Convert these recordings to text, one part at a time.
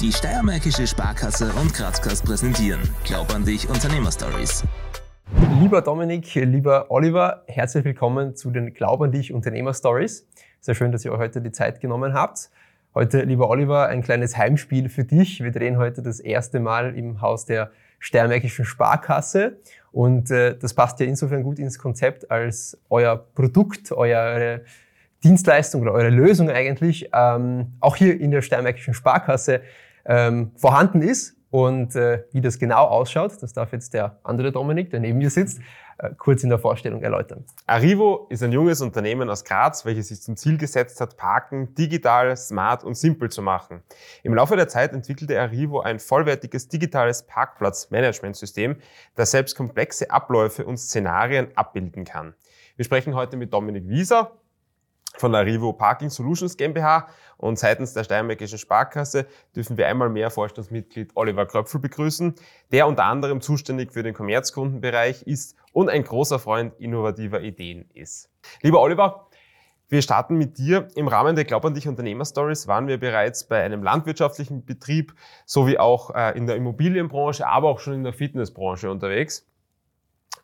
Die Steiermärkische Sparkasse und Grazkast präsentieren Glaub an dich Unternehmerstories. Lieber Dominik, lieber Oliver, herzlich willkommen zu den Glaub an dich Unternehmerstories. Sehr schön, dass ihr euch heute die Zeit genommen habt. Heute, lieber Oliver, ein kleines Heimspiel für dich. Wir drehen heute das erste Mal im Haus der Steiermärkischen Sparkasse und äh, das passt ja insofern gut ins Konzept, als euer Produkt, eure Dienstleistung oder eure Lösung eigentlich ähm, auch hier in der Steiermärkischen Sparkasse ähm, vorhanden ist. Und äh, wie das genau ausschaut, das darf jetzt der andere Dominik, der neben mir sitzt, äh, kurz in der Vorstellung erläutern. Arrivo ist ein junges Unternehmen aus Graz, welches sich zum Ziel gesetzt hat, Parken digital, smart und simpel zu machen. Im Laufe der Zeit entwickelte Arrivo ein vollwertiges digitales Parkplatzmanagementsystem, das selbst komplexe Abläufe und Szenarien abbilden kann. Wir sprechen heute mit Dominik Wieser, von der Rivo Parking Solutions GmbH und seitens der Steiermärkischen Sparkasse dürfen wir einmal mehr Vorstandsmitglied Oliver Kröpfel begrüßen, der unter anderem zuständig für den Kommerzkundenbereich ist und ein großer Freund innovativer Ideen ist. Lieber Oliver, wir starten mit dir. Im Rahmen der Glaub an dich Unternehmerstories waren wir bereits bei einem landwirtschaftlichen Betrieb sowie auch äh, in der Immobilienbranche, aber auch schon in der Fitnessbranche unterwegs.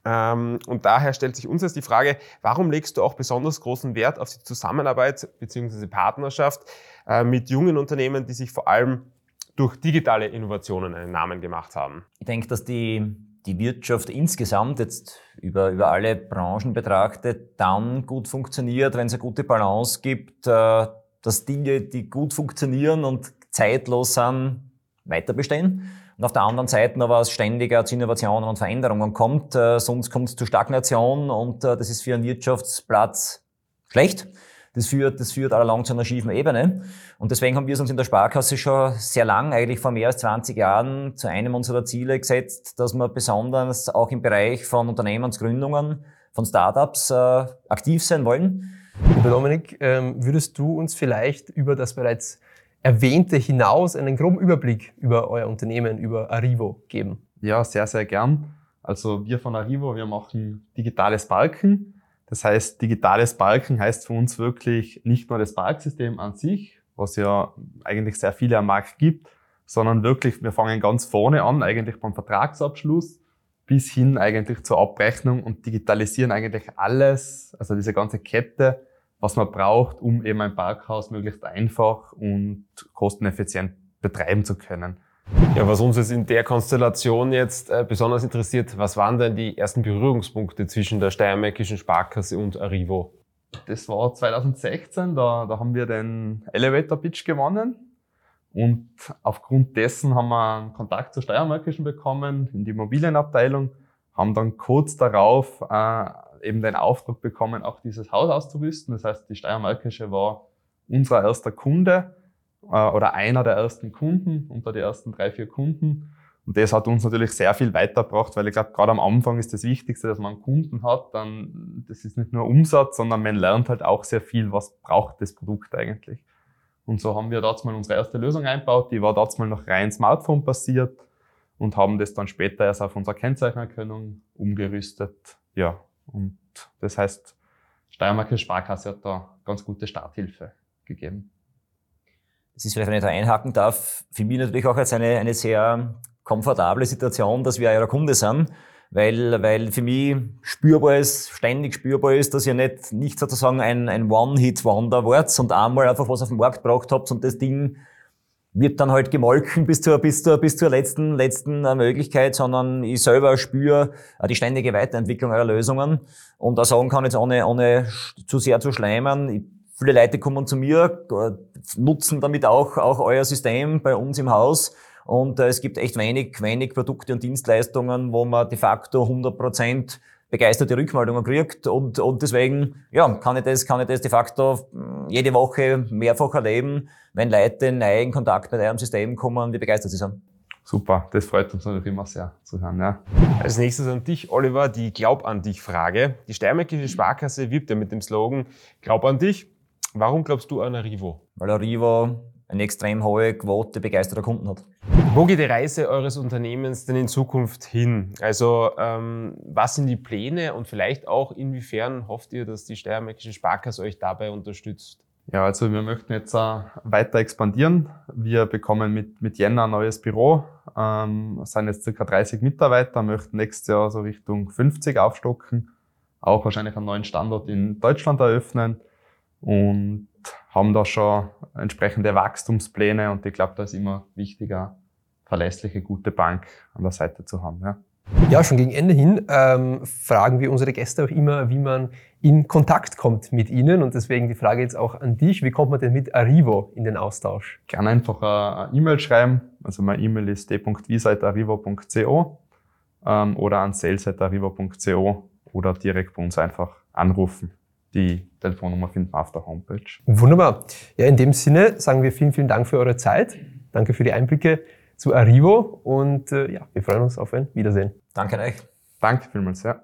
Ähm, und daher stellt sich uns jetzt die Frage, warum legst du auch besonders großen Wert auf die Zusammenarbeit bzw. Partnerschaft äh, mit jungen Unternehmen, die sich vor allem durch digitale Innovationen einen Namen gemacht haben? Ich denke, dass die, die Wirtschaft insgesamt jetzt über, über alle Branchen betrachtet dann gut funktioniert, wenn es eine gute Balance gibt, äh, dass Dinge, die gut funktionieren und zeitlos sind, weiter bestehen und auf der anderen Seite aber es ständiger zu Innovationen und Veränderungen kommt, äh, sonst kommt es zu Stagnation und äh, das ist für einen Wirtschaftsplatz schlecht. Das führt, das führt allalong zu einer schiefen Ebene. Und deswegen haben wir es uns in der Sparkasse schon sehr lang, eigentlich vor mehr als 20 Jahren, zu einem unserer Ziele gesetzt, dass wir besonders auch im Bereich von Unternehmensgründungen, von Startups äh, aktiv sein wollen. Lieber Dominik, ähm, würdest du uns vielleicht über das bereits Erwähnte hinaus einen groben Überblick über euer Unternehmen, über Arrivo geben? Ja, sehr, sehr gern. Also wir von Arrivo, wir machen digitales Balken. Das heißt, digitales Balken heißt für uns wirklich nicht nur das Balksystem an sich, was ja eigentlich sehr viele am Markt gibt, sondern wirklich, wir fangen ganz vorne an, eigentlich beim Vertragsabschluss bis hin eigentlich zur Abrechnung und digitalisieren eigentlich alles, also diese ganze Kette was man braucht, um eben ein Parkhaus möglichst einfach und kosteneffizient betreiben zu können. Ja, was uns jetzt in der Konstellation jetzt äh, besonders interessiert, was waren denn die ersten Berührungspunkte zwischen der Steiermärkischen Sparkasse und Arrivo? Das war 2016, da, da haben wir den Elevator Pitch gewonnen. Und aufgrund dessen haben wir einen Kontakt zur Steiermärkischen bekommen, in die Immobilienabteilung, haben dann kurz darauf äh, eben den Auftrag bekommen, auch dieses Haus auszurüsten. Das heißt, die Steiermärkische war unser erster Kunde äh, oder einer der ersten Kunden unter die ersten drei, vier Kunden. Und das hat uns natürlich sehr viel weitergebracht, weil ich glaube, gerade am Anfang ist das Wichtigste, dass man einen Kunden hat. Dann, das ist nicht nur Umsatz, sondern man lernt halt auch sehr viel, was braucht das Produkt eigentlich. Und so haben wir dort mal unsere erste Lösung eingebaut. Die war dort mal noch rein Smartphone basiert und haben das dann später erst auf unserer Kennzeichenerkennung umgerüstet. Ja, und das heißt, Steiermarkische Sparkasse hat da ganz gute Starthilfe gegeben. Das ist vielleicht, wenn ich da einhaken darf, für mich natürlich auch jetzt eine, eine sehr komfortable Situation, dass wir euer Kunde sind, weil, weil für mich spürbar ist, ständig spürbar ist, dass ihr nicht, nicht sozusagen ein, ein One-Hit-Wonder wart und einmal einfach was auf den Markt gebracht habt und das Ding wird dann halt gemolken bis zur, bis zur, bis zur letzten, letzten äh, Möglichkeit, sondern ich selber spüre äh, die ständige Weiterentwicklung eurer Lösungen und da sagen kann jetzt ohne, ohne zu sehr zu schleimen. Viele Leute kommen zu mir, äh, nutzen damit auch, auch euer System bei uns im Haus und es gibt echt wenig, wenig Produkte und Dienstleistungen, wo man de facto 100 Prozent begeisterte Rückmeldungen kriegt und, und deswegen ja, kann, ich das, kann ich das de facto mm, jede Woche mehrfach erleben, wenn Leute neu in Kontakt mit eurem System kommen, wie begeistert sie sind. Super, das freut uns natürlich immer sehr zu hören. Ja. Als nächstes an dich, Oliver, die Glaub an dich Frage. Die Steiermärkische Sparkasse wirbt ja mit dem Slogan Glaub an dich. Warum glaubst du an Arrivo? Weil Arrivo eine extrem hohe Quote begeisterter Kunden hat. Wo geht die Reise eures Unternehmens denn in Zukunft hin? Also ähm, was sind die Pläne und vielleicht auch inwiefern hofft ihr, dass die Steiermärkische Sparkasse euch dabei unterstützt? Ja, also wir möchten jetzt äh, weiter expandieren. Wir bekommen mit, mit Jänner ein neues Büro, ähm, sind jetzt circa 30 Mitarbeiter, möchten nächstes Jahr so Richtung 50 aufstocken, auch wahrscheinlich einen neuen Standort in Deutschland eröffnen und haben da schon entsprechende Wachstumspläne und ich glaube, da ist immer wichtiger, verlässliche, gute Bank an der Seite zu haben. Ja. Ja, schon gegen Ende hin ähm, fragen wir unsere Gäste auch immer, wie man in Kontakt kommt mit ihnen. Und deswegen die Frage jetzt auch an dich, wie kommt man denn mit Arrivo in den Austausch? Gerne einfach eine E-Mail schreiben. Also mein E-Mail ist d.wieseit.arrivo.co ähm, oder an sales.arrivo.co oder direkt bei uns einfach anrufen. Die Telefonnummer findet man auf der Homepage. Wunderbar. Ja, in dem Sinne sagen wir vielen, vielen Dank für eure Zeit. Danke für die Einblicke zu Arrivo und äh, ja, wir freuen uns auf ein Wiedersehen. Danke euch. Danke vielmals, ja.